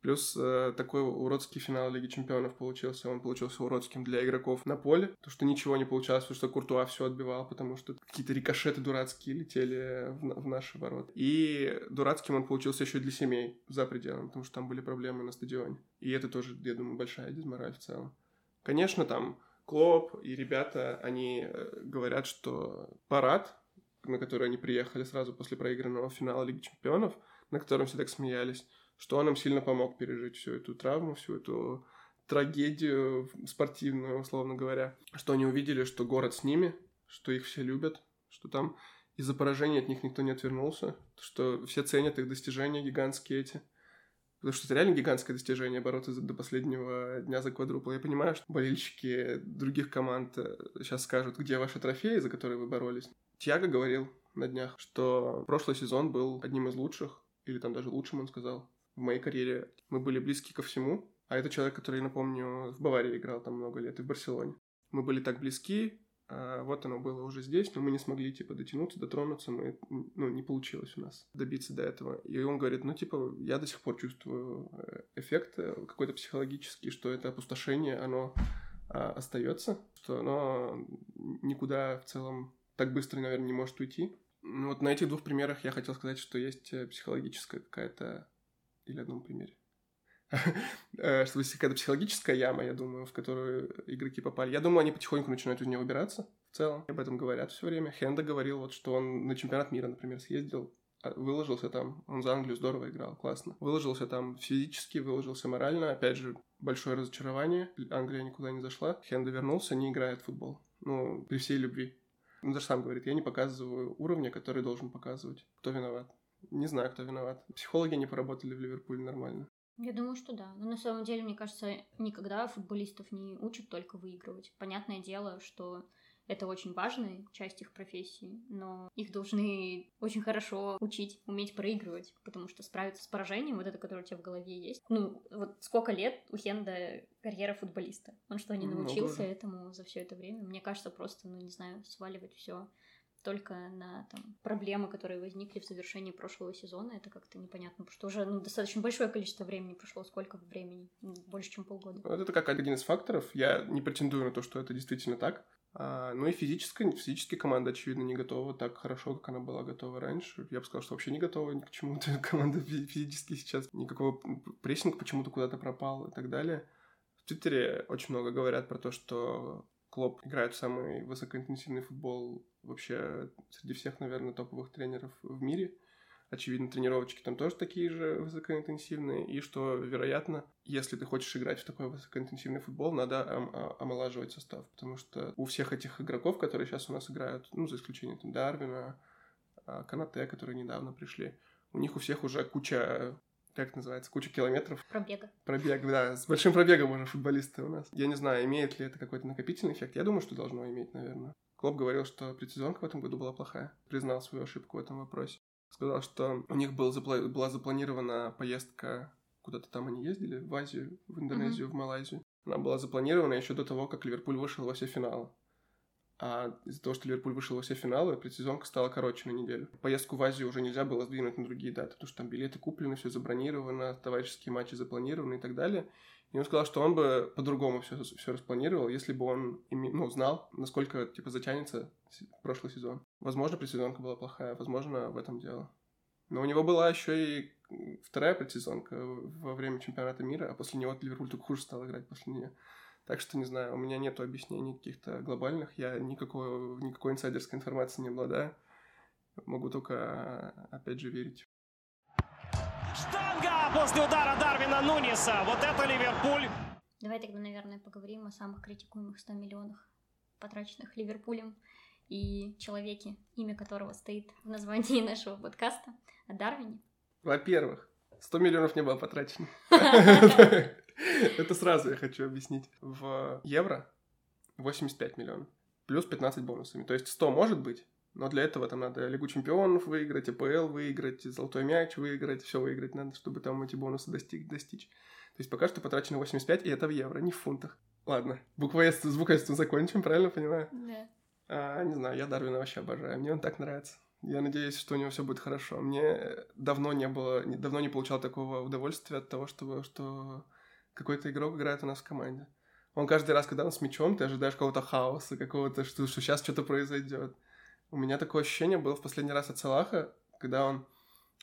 Speaker 1: Плюс э, такой уродский финал Лиги Чемпионов получился. Он получился уродским для игроков на поле. То, что ничего не получалось, потому что Куртуа все отбивал, потому что какие-то рикошеты дурацкие летели в, в наши ворота. И дурацким он получился еще для семей за пределом, потому что там были проблемы на стадионе. И это тоже, я думаю, большая дизмораль в целом. Конечно, там Клоп и ребята, они э, говорят, что парад, на который они приехали сразу после проигранного финала Лиги Чемпионов, на котором все так смеялись, что он им сильно помог пережить всю эту травму, всю эту трагедию спортивную, условно говоря. Что они увидели, что город с ними, что их все любят, что там из-за поражения от них никто не отвернулся, что все ценят их достижения гигантские эти. Потому что это реально гигантское достижение бороться до последнего дня за квадрупл. Я понимаю, что болельщики других команд сейчас э, скажут, где ваши трофеи, за которые вы боролись. Тьяго говорил на днях, что прошлый сезон был одним из лучших, или там даже лучшим, он сказал, в моей карьере. Мы были близки ко всему. А это человек, который, напомню, в Баварии играл там много лет и в Барселоне. мы были так близки, вот оно было уже здесь, но мы не смогли, типа, дотянуться, дотронуться, мы, ну, не получилось у нас добиться до этого. И он говорит, ну, типа, я до сих пор чувствую э, эффект э, какой-то психологический, что это опустошение, оно а, остается, что оно никуда в целом так быстро, наверное, не может уйти. Ну, вот на этих двух примерах я хотел сказать, что есть э, психологическая какая-то... Или одном примере. Э, что есть какая-то психологическая яма, я думаю, в которую игроки попали. Я думаю, они потихоньку начинают из нее выбираться в целом. Об этом говорят все время. Хенда говорил, вот, что он на чемпионат мира, например, съездил, а, выложился там, он за Англию здорово играл, классно. Выложился там физически, выложился морально, опять же, большое разочарование, Англия никуда не зашла. Хенда вернулся, не играет в футбол. Ну, при всей любви. Он даже сам говорит, я не показываю уровня, который должен показывать. Кто виноват? Не знаю, кто виноват. Психологи не поработали в Ливерпуле нормально.
Speaker 2: Я думаю, что да. Но на самом деле, мне кажется, никогда футболистов не учат только выигрывать. Понятное дело, что это очень важная часть их профессии, но их должны очень хорошо учить, уметь проигрывать, потому что справиться с поражением, вот это, которое у тебя в голове есть. Ну, вот сколько лет у Хенда карьера футболиста? Он что, не научился Много. этому за все это время? Мне кажется, просто, ну, не знаю, сваливать все только на там, проблемы, которые возникли в завершении прошлого сезона, это как-то непонятно, потому что уже ну, достаточно большое количество времени прошло. Сколько времени? Больше, чем полгода.
Speaker 1: Вот это как один из факторов. Я не претендую на то, что это действительно так. А, ну и физически, физически команда, очевидно, не готова так хорошо, как она была готова раньше. Я бы сказал, что вообще не готова ни к чему-то. Команда физически сейчас никакого прессинга почему-то куда-то пропал и так далее. В Твиттере очень много говорят про то, что Клоп играет самый высокоинтенсивный футбол вообще среди всех, наверное, топовых тренеров в мире. Очевидно, тренировочки там тоже такие же высокоинтенсивные, и что, вероятно, если ты хочешь играть в такой высокоинтенсивный футбол, надо ом- омолаживать состав, потому что у всех этих игроков, которые сейчас у нас играют, ну, за исключением там, Дарвина, а, Канате, которые недавно пришли, у них у всех уже куча как это называется, куча километров.
Speaker 2: Пробега.
Speaker 1: Пробег, да. С большим пробегом уже футболисты у нас. Я не знаю, имеет ли это какой-то накопительный эффект. Я думаю, что должно иметь, наверное. Клоп говорил, что предсезонка в этом году была плохая. Признал свою ошибку в этом вопросе. Сказал, что у них был запла... была запланирована поездка куда-то там они ездили, в Азию, в Индонезию, mm-hmm. в Малайзию. Она была запланирована еще до того, как Ливерпуль вышел во все финалы. А из-за того, что Ливерпуль вышел во все финалы, предсезонка стала короче на неделю. Поездку в Азию уже нельзя было сдвинуть на другие даты, потому что там билеты куплены, все забронировано, товарищеские матчи запланированы и так далее. И он сказал, что он бы по-другому все, все распланировал, если бы он ну, знал, насколько типа затянется прошлый сезон. Возможно, предсезонка была плохая, возможно, в этом дело. Но у него была еще и вторая предсезонка во время чемпионата мира, а после него Ливерпуль только хуже стал играть после нее. Так что, не знаю, у меня нет объяснений каких-то глобальных, я никакой, никакой инсайдерской информации не обладаю. Могу только, опять же, верить.
Speaker 3: Штанга после удара Дарвина Нуниса. Вот это Ливерпуль.
Speaker 2: Давай тогда, наверное, поговорим о самых критикуемых 100 миллионах, потраченных Ливерпулем и человеке, имя которого стоит в названии нашего подкаста, о Дарвине.
Speaker 1: Во-первых, 100 миллионов не было потрачено. Это сразу я хочу объяснить. В евро 85 миллионов. Плюс 15 бонусами. То есть 100 может быть, но для этого там надо Лигу Чемпионов выиграть, АПЛ выиграть, Золотой мяч выиграть, все выиграть надо, чтобы там эти бонусы достиг, достичь. То есть пока что потрачено 85, и это в евро, не в фунтах. Ладно, буквоедство, звукоедство закончим, правильно понимаю?
Speaker 2: Да.
Speaker 1: А, не знаю, я Дарвина вообще обожаю, мне он так нравится. Я надеюсь, что у него все будет хорошо. Мне давно не было, давно не получал такого удовольствия от того, что, что какой-то игрок играет у нас в команде. Он каждый раз, когда он с мячом, ты ожидаешь какого-то хаоса, какого-то, что, что сейчас что-то произойдет. У меня такое ощущение было в последний раз от Салаха, когда он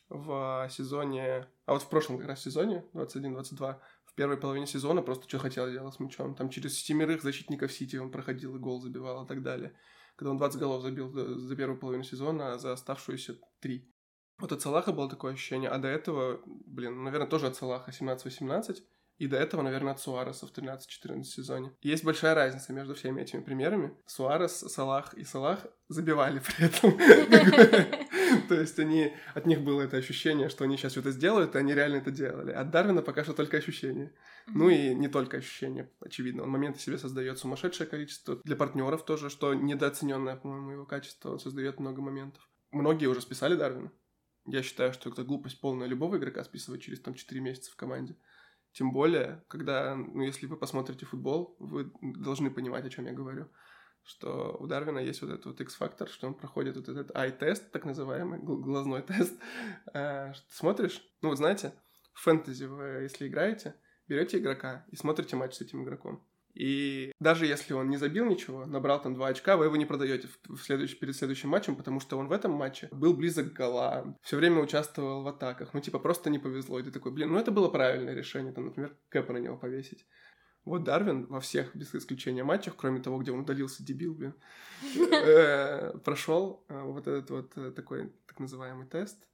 Speaker 1: в сезоне... А вот в прошлом как раз сезоне, 21-22, в первой половине сезона просто что хотел делать с мячом. Там через семерых защитников Сити он проходил и гол забивал и так далее. Когда он 20 голов забил за первую половину сезона, а за оставшуюся 3. Вот от Салаха было такое ощущение, а до этого, блин, наверное, тоже от Салаха 17-18, и до этого, наверное, от Суареса в 13-14 сезоне. есть большая разница между всеми этими примерами. Суарес, Салах и Салах забивали при этом. То есть они, от них было это ощущение, что они сейчас что-то сделают, и они реально это делали. От Дарвина пока что только ощущение. Ну и не только ощущение, очевидно. Он моменты себе создает сумасшедшее количество. Для партнеров тоже, что недооцененное, по-моему, его качество. Он создает много моментов. Многие уже списали Дарвина. Я считаю, что это глупость полная любого игрока списывать через там 4 месяца в команде. Тем более, когда, ну, если вы посмотрите футбол, вы должны понимать, о чем я говорю. Что у Дарвина есть вот этот вот X-фактор, что он проходит вот этот eye-тест, так называемый, глазной тест. А, смотришь, ну, вот знаете, в фэнтези вы, если играете, берете игрока и смотрите матч с этим игроком. И даже если он не забил ничего, набрал там два очка, вы его не продаете в следующий, перед следующим матчем, потому что он в этом матче был близок к голам, все время участвовал в атаках. Ну, типа, просто не повезло. И ты такой, блин, ну это было правильное решение, там, например, Кэпа на него повесить. Вот Дарвин во всех, без исключения матчах, кроме того, где он удалился, дебил, блин, э, прошел э, вот этот вот э, такой так называемый тест,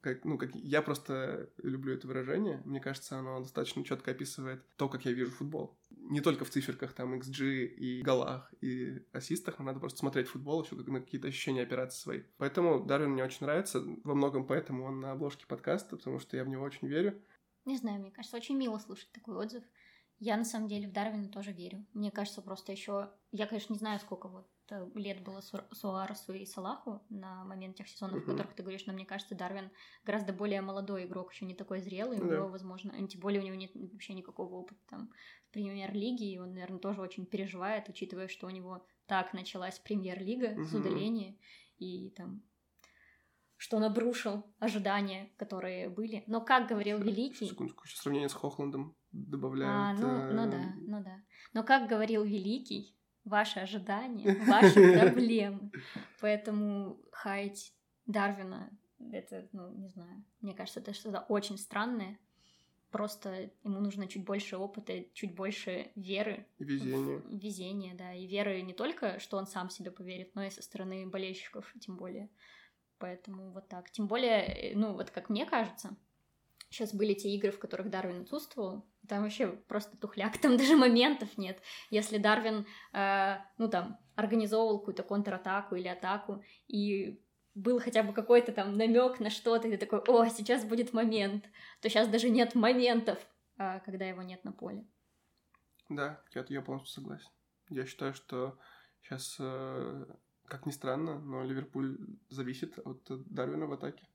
Speaker 1: как, ну, как я просто люблю это выражение. Мне кажется, оно достаточно четко описывает то, как я вижу футбол. Не только в циферках, там, XG и голах, и ассистах, но надо просто смотреть футбол, еще на какие-то ощущения операции свои. Поэтому Дарвин мне очень нравится. Во многом поэтому он на обложке подкаста, потому что я в него очень верю.
Speaker 2: Не знаю, мне кажется, очень мило слушать такой отзыв. Я на самом деле в Дарвина тоже верю. Мне кажется, просто еще... Я, конечно, не знаю, сколько вот лет было Суаресу и Салаху на момент тех сезонов, uh-huh. о которых ты говоришь, но мне кажется, Дарвин гораздо более молодой игрок, еще не такой зрелый, у него, возможно, тем более у него нет вообще никакого опыта там в премьер-лиге, и он, наверное, тоже очень переживает, учитывая, что у него так началась премьер-лига uh-huh. с удаления, и там что он обрушил ожидания, которые были. Но, как говорил Великий...
Speaker 1: Секундочку, еще сравнение с Хохландом добавляют. А,
Speaker 2: ну, э... ну да, ну да. Но, как говорил Великий, ваши ожидания, ваши проблемы. Поэтому хаять Дарвина, это, ну, не знаю, мне кажется, это что-то очень странное. Просто ему нужно чуть больше опыта, чуть больше веры.
Speaker 1: И везения.
Speaker 2: Везения, да. И веры не только, что он сам себе поверит, но и со стороны болельщиков, тем более. Поэтому вот так. Тем более, э, ну, вот как мне кажется, сейчас были те игры, в которых Дарвин отсутствовал, там вообще просто тухляк, там даже моментов нет. Если Дарвин, э, ну, там, организовывал какую-то контратаку или атаку, и был хотя бы какой-то там намек на что-то, и ты такой, о, сейчас будет момент, то сейчас даже нет моментов, э, когда его нет на поле.
Speaker 1: Да, я, я полностью согласен. Я считаю, что сейчас э, как ни странно, но Ливерпуль зависит от Дарвина в атаке.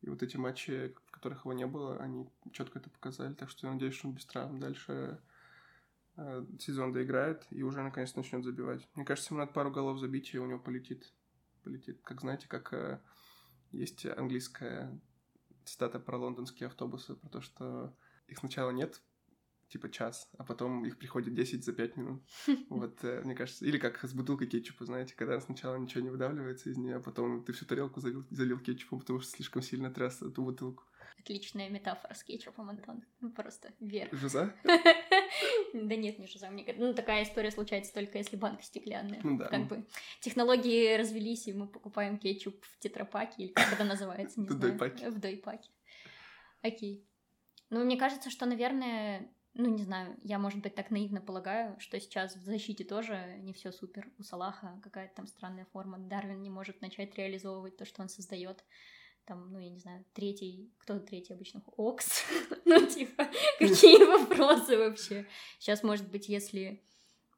Speaker 1: И вот эти матчи, которых его не было, они четко это показали. Так что я надеюсь, что он без травм дальше э, сезон доиграет и уже наконец начнет забивать. Мне кажется, ему надо пару голов забить, и у него полетит. Полетит. Как знаете, как э, есть английская цитата про лондонские автобусы, про то, что их сначала нет типа час, а потом их приходит 10 за 5 минут. Вот, э, мне кажется, или как с бутылкой кетчупа, знаете, когда сначала ничего не выдавливается из нее, а потом ты всю тарелку залил, залил кетчупом, потому что слишком сильно тряс эту бутылку.
Speaker 2: Отличная метафора с кетчупом, Антон. Ну, просто вверх.
Speaker 1: Жиза?
Speaker 2: Да нет, не жиза. Мне ну, такая история случается только если банка стеклянная. Ну, да. Как бы технологии развелись, и мы покупаем кетчуп в тетрапаке, или как это называется, не знаю. В дойпаке. Окей. Ну, мне кажется, что, наверное, ну, не знаю, я, может быть, так наивно полагаю, что сейчас в защите тоже не все супер. У Салаха какая-то там странная форма. Дарвин не может начать реализовывать то, что он создает. Там, ну, я не знаю, третий, кто третий обычно? Окс? ну, типа, какие вопросы вообще? Сейчас, может быть, если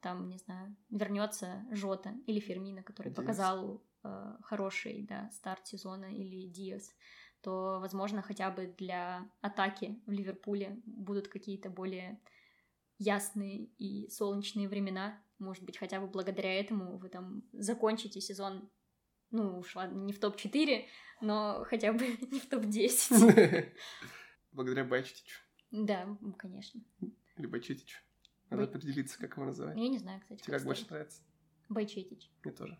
Speaker 2: там, не знаю, вернется Жота или Фермина, который показал э, хороший, да, старт сезона, или Диас, то, возможно, хотя бы для атаки в Ливерпуле будут какие-то более ясные и солнечные времена. Может быть, хотя бы благодаря этому вы там закончите сезон, ну, уж ладно, не в топ-4, но хотя бы не в топ-10.
Speaker 1: Благодаря Байчетичу.
Speaker 2: Да, конечно.
Speaker 1: Или Байчетичу. Надо определиться, как его называть.
Speaker 2: Я не знаю, кстати.
Speaker 1: Тебе как больше нравится?
Speaker 2: Байчетич.
Speaker 1: Мне тоже.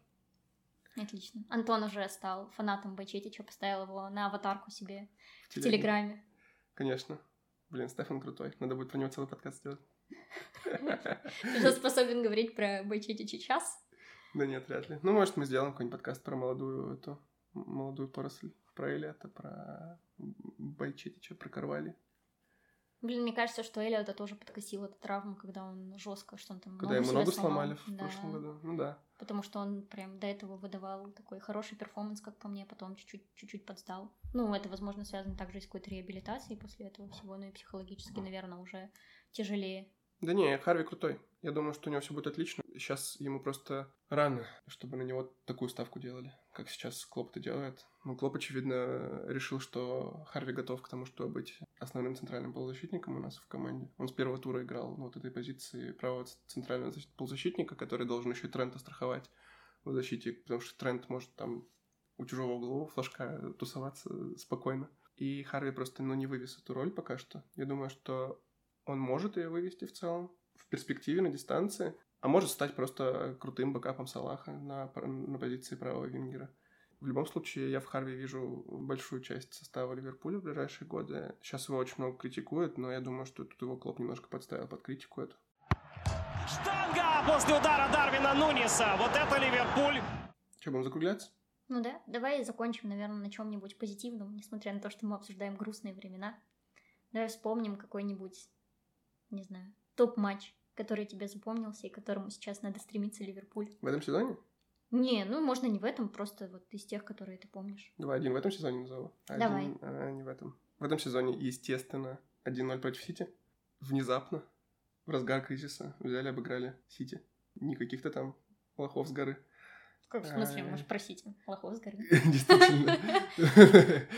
Speaker 2: Отлично. Антон уже стал фанатом Байчетича, поставил его на аватарку себе в, в Телеграме.
Speaker 1: Конечно. Блин, Стефан крутой. Надо будет про него целый подкаст сделать.
Speaker 2: Ты же способен говорить про Байчетича час?
Speaker 1: Да нет, вряд ли. Ну, может, мы сделаем какой-нибудь подкаст про молодую эту молодую поросль. Про Элиота, про Байчетича, про Карвали.
Speaker 2: Блин, мне кажется, что Элиота тоже подкосил эту травму, когда он жестко, что он там
Speaker 1: Когда ему ногу сломали в да. прошлом году. Ну да.
Speaker 2: Потому что он прям до этого выдавал такой хороший перформанс, как по мне, потом чуть-чуть, чуть-чуть подстал. Ну, это, возможно, связано также и с какой-то реабилитацией после этого всего, ну и психологически, наверное, уже тяжелее.
Speaker 1: Да не, Харви крутой. Я думаю, что у него все будет отлично. Сейчас ему просто рано, чтобы на него такую ставку делали. как сейчас Клоп это делает. Ну, Клоп, очевидно, решил, что Харви готов к тому, чтобы быть основным центральным полузащитником у нас в команде. Он с первого тура играл на вот этой позиции правого центрального полузащитника, который должен еще и Трента страховать в защите, потому что Трент может там у чужого углового флажка тусоваться спокойно. И Харви просто, ну, не вывез эту роль пока что. Я думаю, что он может ее вывести в целом, в перспективе, на дистанции, а может стать просто крутым бэкапом Салаха на, на позиции правого вингера. В любом случае, я в Харви вижу большую часть состава Ливерпуля в ближайшие годы. Сейчас его очень много критикуют, но я думаю, что тут его Клоп немножко подставил под критику эту.
Speaker 3: Штанга после удара Дарвина Нуниса. Вот это Ливерпуль.
Speaker 1: Что, будем закругляться?
Speaker 2: Ну да, давай закончим, наверное, на чем-нибудь позитивном, несмотря на то, что мы обсуждаем грустные времена. Давай вспомним какой-нибудь, не знаю, топ-матч, который тебе запомнился и к которому сейчас надо стремиться Ливерпуль.
Speaker 1: В этом сезоне?
Speaker 2: Не, ну можно не в этом, просто вот из тех, которые ты помнишь.
Speaker 1: Давай один в этом сезоне назову. Один,
Speaker 2: Давай.
Speaker 1: А, не в этом. В этом сезоне, естественно, 1-0 против Сити. Внезапно, в разгар кризиса, взяли, обыграли Сити. Никаких-то там лохов с горы.
Speaker 2: Как в смысле, можешь просить лохов с горы?
Speaker 1: Действительно.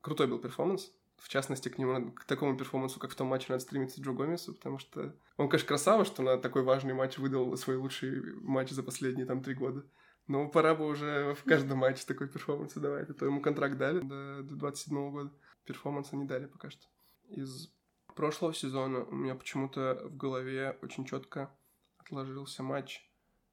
Speaker 1: Крутой был перформанс. В частности, к нему, к такому перформансу, как в том матче, надо стремиться Джо Гомесу, потому что он, конечно, красава, что на такой важный матч выдал свой лучший матч за последние там три года. Но пора бы уже в каждом матче такой перформанс давать. А то ему контракт дали до, до 27 года. Перформанса не дали пока что. Из прошлого сезона у меня почему-то в голове очень четко отложился матч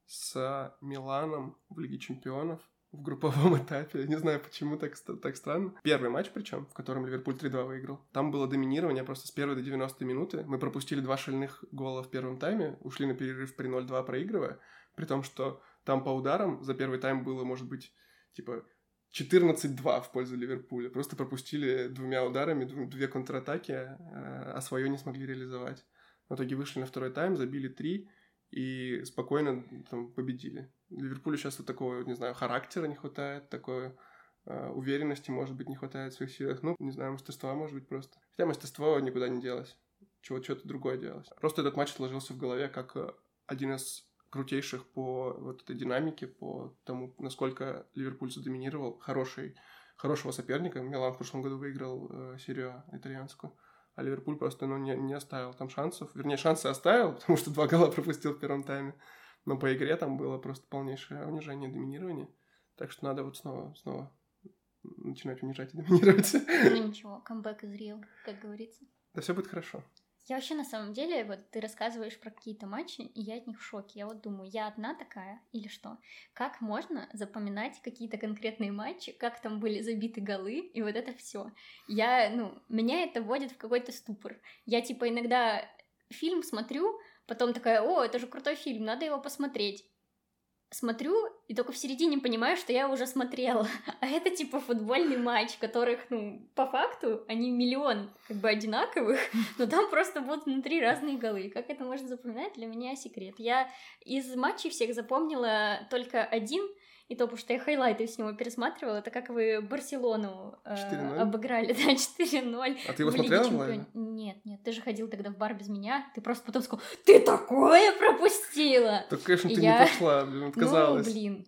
Speaker 1: с Миланом в Лиге Чемпионов в групповом этапе. Не знаю, почему так, так странно. Первый матч причем, в котором Ливерпуль 3-2 выиграл. Там было доминирование просто с первой до 90 минуты. Мы пропустили два шальных гола в первом тайме, ушли на перерыв при 0-2 проигрывая. При том, что там по ударам за первый тайм было, может быть, типа 14-2 в пользу Ливерпуля. Просто пропустили двумя ударами, две контратаки, э, а свое не смогли реализовать. В итоге вышли на второй тайм, забили три и спокойно там победили. Ливерпулю сейчас вот такого, не знаю, характера не хватает, такой э, уверенности, может быть, не хватает в своих силах. Ну, не знаю, мастерства, может быть, просто. Хотя мастерство никуда не делось. Чего, что-то другое делалось. Просто этот матч отложился в голове как э, один из крутейших по вот этой динамике, по тому, насколько Ливерпуль задоминировал. Хороший, хорошего соперника. Милан в прошлом году выиграл э, серию итальянскую а Ливерпуль просто ну, не, не оставил там шансов. Вернее, шансы оставил, потому что два гола пропустил в первом тайме. Но по игре там было просто полнейшее унижение, доминирование. Так что надо вот снова, снова начинать унижать и доминировать.
Speaker 2: Ну ничего, камбэк из Рио, как говорится.
Speaker 1: Да все будет хорошо.
Speaker 2: Я вообще на самом деле, вот ты рассказываешь про какие-то матчи, и я от них в шоке. Я вот думаю, я одна такая или что? Как можно запоминать какие-то конкретные матчи, как там были забиты голы, и вот это все. Я, ну, меня это вводит в какой-то ступор. Я типа иногда фильм смотрю, потом такая, о, это же крутой фильм, надо его посмотреть смотрю и только в середине понимаю, что я уже смотрела. А это типа футбольный матч, которых, ну, по факту, они миллион как бы одинаковых, но там просто будут внутри разные голы. Как это можно запоминать, для меня секрет. Я из матчей всех запомнила только один — и то, потому что я хайлайты с него пересматривала, это как вы Барселону э, обыграли, да, 4-0.
Speaker 1: А ты его смотрела Чемпион...
Speaker 2: Нет, нет, ты же ходил тогда в бар без меня, ты просто потом сказал, ты такое пропустила!
Speaker 1: Так, конечно, ты я... не пошла, блин, отказалась.
Speaker 2: Ну, блин,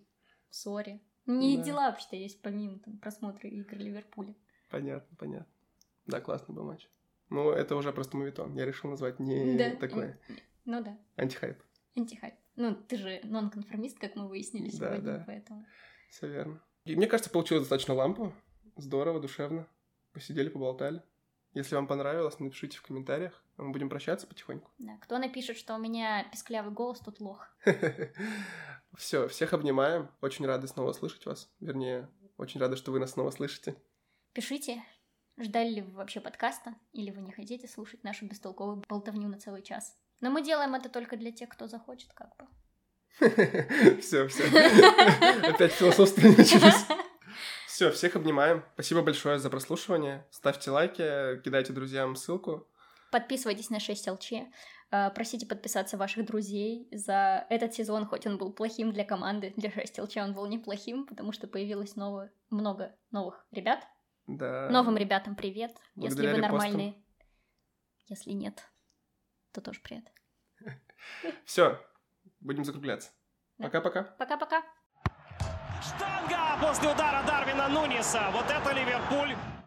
Speaker 2: сори. Не да. дела вообще-то есть, помимо там, просмотра игр Ливерпуля.
Speaker 1: Понятно, понятно. Да, классный был матч. Ну, это уже просто мовитон. Я решил назвать не да. такое.
Speaker 2: Ну да.
Speaker 1: Антихайп.
Speaker 2: Антихайп. Ну, ты же нонконформист, как мы выяснили сегодня, да, поэтому...
Speaker 1: Все верно. И мне кажется, получилось достаточно лампу. Здорово, душевно. Посидели, поболтали. Если вам понравилось, напишите в комментариях. А мы будем прощаться потихоньку.
Speaker 2: Да, кто напишет, что у меня песклявый голос, тот лох.
Speaker 1: Все, всех обнимаем. Очень рады снова слышать вас. Вернее, очень рады, что вы нас снова слышите.
Speaker 2: Пишите, ждали ли вы вообще подкаста, или вы не хотите слушать нашу бестолковую болтовню на целый час. Но мы делаем это только для тех, кто захочет, как бы.
Speaker 1: Все, все. Опять философство началось. Все, всех обнимаем. Спасибо большое за прослушивание. Ставьте лайки, кидайте друзьям ссылку.
Speaker 2: Подписывайтесь на 6 ЛЧ. А, просите подписаться ваших друзей за этот сезон, хоть он был плохим для команды, для 6 ЛЧ он был неплохим, потому что появилось новое, много новых ребят.
Speaker 1: Да.
Speaker 2: Новым ребятам привет, Благодаря если вы нормальные. Если нет, то тоже привет.
Speaker 1: Все, будем закругляться. Пока-пока.
Speaker 2: Пока-пока.
Speaker 3: Штанга после удара Дарвина Нуниса. Вот это Ливерпуль.